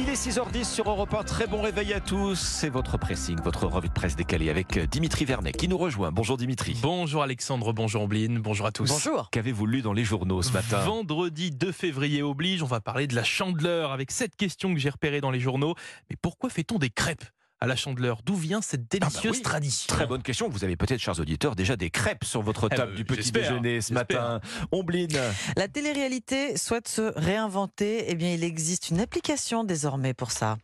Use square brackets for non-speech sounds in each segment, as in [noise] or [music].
Il est 6h10 sur Europe 1. Très bon réveil à tous. C'est votre pressing, votre revue de presse décalée avec Dimitri Vernet qui nous rejoint. Bonjour Dimitri. Bonjour Alexandre, bonjour Ombline, bonjour à tous. Bonjour. Qu'avez-vous lu dans les journaux ce matin? Vendredi 2 février oblige, on va parler de la chandeleur avec cette question que j'ai repérée dans les journaux. Mais pourquoi fait-on des crêpes? À la chandeleur. D'où vient cette Ah bah délicieuse oui. tradition Très bonne question. Vous avez peut-être, chers auditeurs, déjà des crêpes sur votre Eh table ben, du petit déjeuner ce matin. Ombline. La télé-réalité souhaite se réinventer. Eh bien, il existe une application désormais pour ça.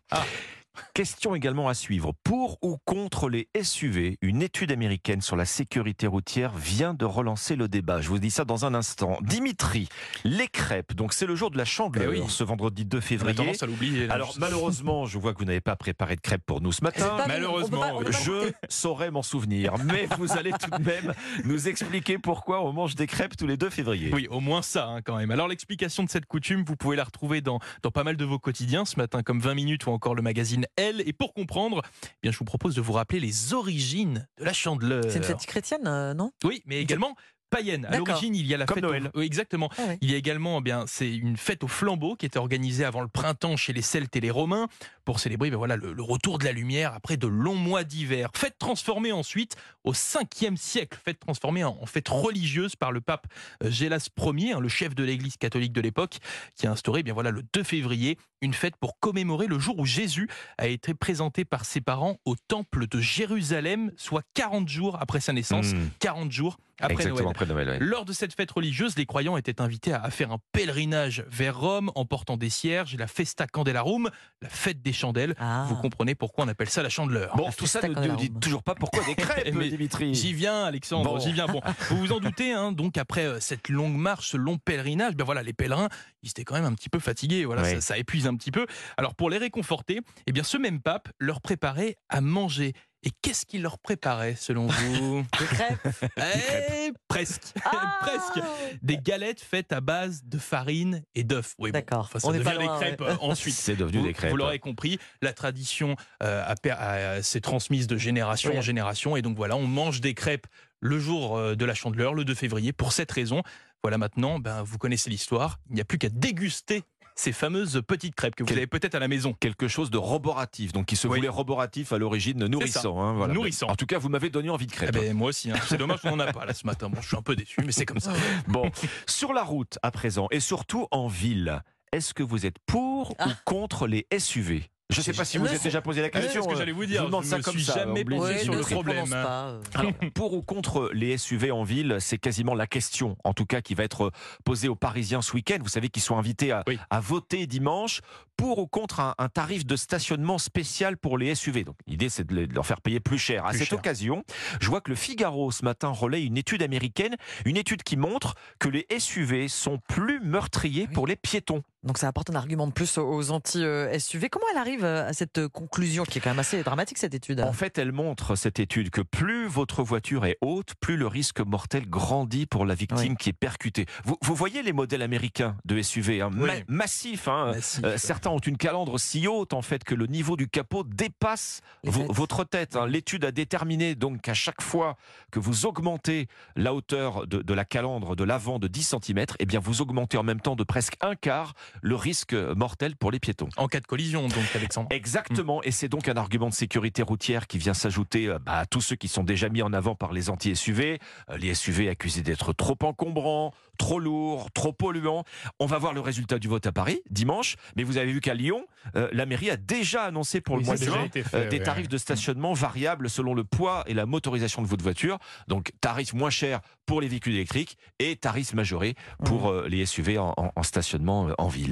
Question également à suivre. Pour ou contre les SUV, une étude américaine sur la sécurité routière vient de relancer le débat. Je vous dis ça dans un instant. Dimitri, les crêpes. Donc c'est le jour de la chandeleur, Eh oui. ce vendredi 2 On a février. tendance à l'oublier. là. Alors malheureusement, je vois que vous n'avez pas préparé de crêpes pour nous ce matin. pas- malheureusement, on peut pas- on peut pas Je saurais m'en souvenir, mais vous allez tout de même nous expliquer pourquoi on mange des crêpes tous les 2 février. Oui, au moins ça hein, quand même. Alors l'explication de cette coutume, vous pouvez la retrouver dans, dans pas mal de vos quotidiens ce matin, comme 20 minutes ou encore le magazine Elle. Et pour comprendre, eh bien, je vous propose de vous rappeler les origines de la chandeleur. C'est une fête chrétienne, euh, non? Oui, mais également païenne. À l'origine, il y a la Comme fête au- Noël. Oui, exactement. Ah oui. Il y a également, eh bien, c'est une fête au flambeau qui était organisée avant le printemps chez les Celtes et les Romains pour célébrer, ben voilà, le, le retour de la lumière après de longs mois d'hiver. Fête transformée ensuite au 5e siècle, fête transformée en, en fête religieuse par le pape euh, Gélas Ier, hein, le chef de l'Église catholique de l'époque, qui a instauré, eh bien voilà, le 2 février, une fête pour commémorer le jour où Jésus a été présenté par ses parents au temple de Jérusalem, soit 40 jours après sa naissance, Mmh, 40 jours après exactement Noël. Noël. Lors de cette fête religieuse, les croyants étaient invités à faire un pèlerinage vers Rome en portant des cierges, la Festa Candelarum, la fête des chandelles. Ah. Vous comprenez pourquoi on appelle ça la chandeleur. Bon, La tout ça ne nous dit toujours pas pourquoi des [laughs] crêpes, Mais Dimitri. J'y viens, Alexandre, Bon. j'y viens. Bon, vous vous en doutez, hein, donc après euh, cette longue marche, ce long pèlerinage, ben voilà, les pèlerins, ils étaient quand même un petit peu fatigués. Voilà, ça, ça épuise un petit peu. Alors pour les réconforter, eh bien ce même pape leur préparait à manger. Et qu'est-ce qu'il leur préparait, selon vous [laughs] Des crêpes. Eh, Presque, Ah [laughs] presque. Des galettes faites à base de farine et d'œufs. Oui, bon, D'accord. enfin, ça On est devient pas des loin, crêpes ouais. euh, ensuite. C'est devenu Vous, des crêpes. vous l'aurez compris, la tradition euh, a per- a- s'est transmise de génération Oui. en génération. Et donc voilà, on mange des crêpes le jour euh, de la chandeleur, le 2 février, pour cette raison. Voilà maintenant, ben, vous connaissez l'histoire. Il n'y a plus qu'à déguster ces fameuses petites crêpes que vous Quel- avez peut-être à la maison. quelque chose de roboratif, donc qui se Oui. voulait roboratif à l'origine, nourrissant. hein, voilà. Nourrissant. En tout cas, vous m'avez donné envie de Eh crêpes. ben, moi aussi, hein. c'est dommage qu'on n'en a pas là ce matin. Bon, je suis un peu déçu, mais c'est comme ça. [laughs] Bon, sur la route à présent, et surtout en ville, est-ce que vous êtes pour ou Ah. contre les SUV Je ne sais pas si vous Le- êtes déjà posé la Ah, question. c'est ce que euh, j'allais vous je dire. vous demande ça me comme suis ça, jamais penché Ouais, sur ne le problème. Alors, pour ou contre les SUV en ville, c'est quasiment la question, en tout cas, qui va être posée aux Parisiens ce week-end. Vous savez qu'ils sont invités à, Oui. à voter dimanche pour ou contre un, un tarif de stationnement spécial pour les SUV. Donc, l'idée, c'est de leur faire payer plus cher. À Plus cette cher. occasion, je vois que le Figaro ce matin relaie une étude américaine, une étude qui montre que les SUV sont plus meurtriers pour les piétons. Donc ça apporte un argument de plus aux anti-SUV. Comment elle arrive euh, à cette euh, conclusion qui est quand même assez dramatique cette étude? En fait, elle montre, cette étude, que plus votre voiture est haute, plus le risque mortel grandit pour la victime Oui. qui est percutée. Vous, vous voyez les modèles américains de SUV, hein, ma- massifs. hein? Massif. Euh, certains ont une calandre si haute en fait que le niveau du capot dépasse votre tête. hein. L'étude a déterminé donc qu'à chaque fois que vous augmentez la hauteur de, de la calandre de l'avant de 10 cm, eh bien vous augmentez en même temps de presque un quart le risque mortel pour les piétons. En cas de collision, donc, Alexandre. Exactement, et c'est donc un argument de sécurité routière qui vient s'ajouter euh, bah, à tous ceux qui sont déjà mis en avant par les anti-SUV, Euh, les SUV accusés d'être trop encombrants, trop lourds, trop polluants. On va voir le résultat du vote à Paris dimanche, mais vous avez vu qu'à Lyon, euh, la mairie a déjà annoncé pour Oui, le mois de juin fait, euh, des ouais. tarifs de stationnement variables selon le poids et la motorisation de votre voiture. Donc tarif moins cher pour les véhicules électriques et tarif majoré pour euh, les SUV en, en- en stationnement en ville.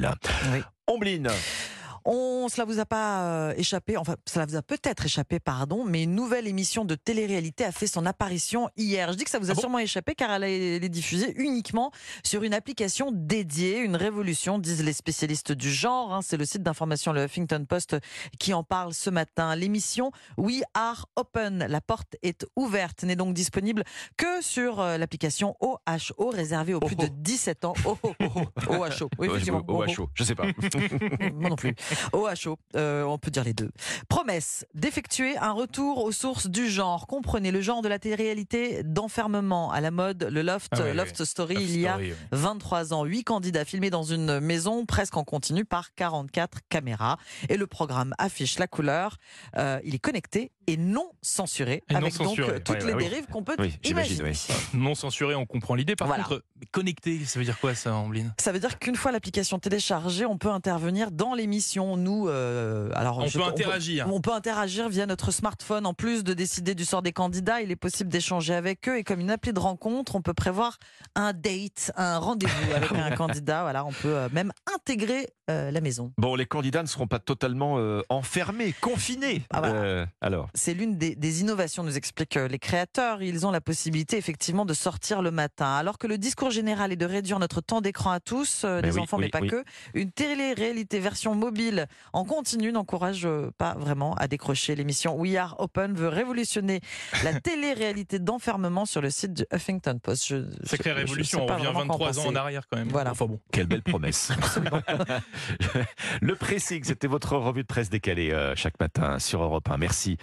Oui. Ombline, On, cela vous a pas euh, échappé, enfin, cela vous a peut-être échappé, pardon, mais une nouvelle émission de télé-réalité a fait son apparition hier. Je dis que ça vous a Ah bon sûrement échappé car elle, est diffusée uniquement sur une application dédiée, une révolution, disent les spécialistes du genre. hein. C'est le site d'information, le Huffington Post, qui en parle ce matin. L'émission We Are Open, la porte est ouverte, n'est donc disponible que sur euh, l'application OHO, réservée aux plus Oh, de 17 ans. [laughs] Oh, oh, oh. OHO, oui, effectivement. au Oh, oh. HO, je sais pas. [laughs] Moi non plus. [laughs] Au chaud, euh, on peut dire les deux. Promesse d'effectuer un retour aux sources du genre. Comprenez le genre de la télé-réalité d'enfermement à la mode, le Loft, Ah ouais, Loft. Story, il y a Story, ouais. 23 ans, 8 candidats filmés dans une maison presque en continu par 44 caméras. Et le programme affiche la couleur. Euh, il est connecté et non censuré, Et non avec censuré. donc euh, toutes Ouais, les oui. dérives qu'on peut Oui, imaginer. oui. Non censuré, on comprend l'idée. Par Voilà. contre, connecté, ça veut dire quoi ça, Ambline? Ça veut dire qu'une fois l'application téléchargée, on peut intervenir dans l'émission. Nous, euh, alors On je- peut interagir. On peut interagir via notre smartphone. En plus de décider du sort des candidats, il est possible d'échanger avec eux. Et comme une appli de rencontre, on peut prévoir un date, un rendez-vous avec un [laughs] candidat. Voilà, on peut euh, même intégrer euh, la maison. Bon, les candidats ne seront pas totalement euh, enfermés, confinés. Ah, voilà. Euh, alors, C'est l'une des, des innovations, nous expliquent les créateurs. Ils ont la possibilité effectivement de sortir le matin. Alors que le discours général est de réduire notre temps d'écran à tous, euh, Ben les oui, enfants, oui, mais pas oui. que, une télé-réalité version mobile en continu n'encourage pas vraiment à décrocher. L'émission We Are Open veut révolutionner la [laughs] télé-réalité d'enfermement sur le site du Huffington Post. Je- Sacrée je- je révolution, sais on revient vraiment quoi 23 ans en arrière quand même. Voilà. Enfin bon. quelle belle promesse. [laughs] [laughs] le pressing, c'était votre revue de presse décalée euh, chaque matin sur Europe 1. Merci.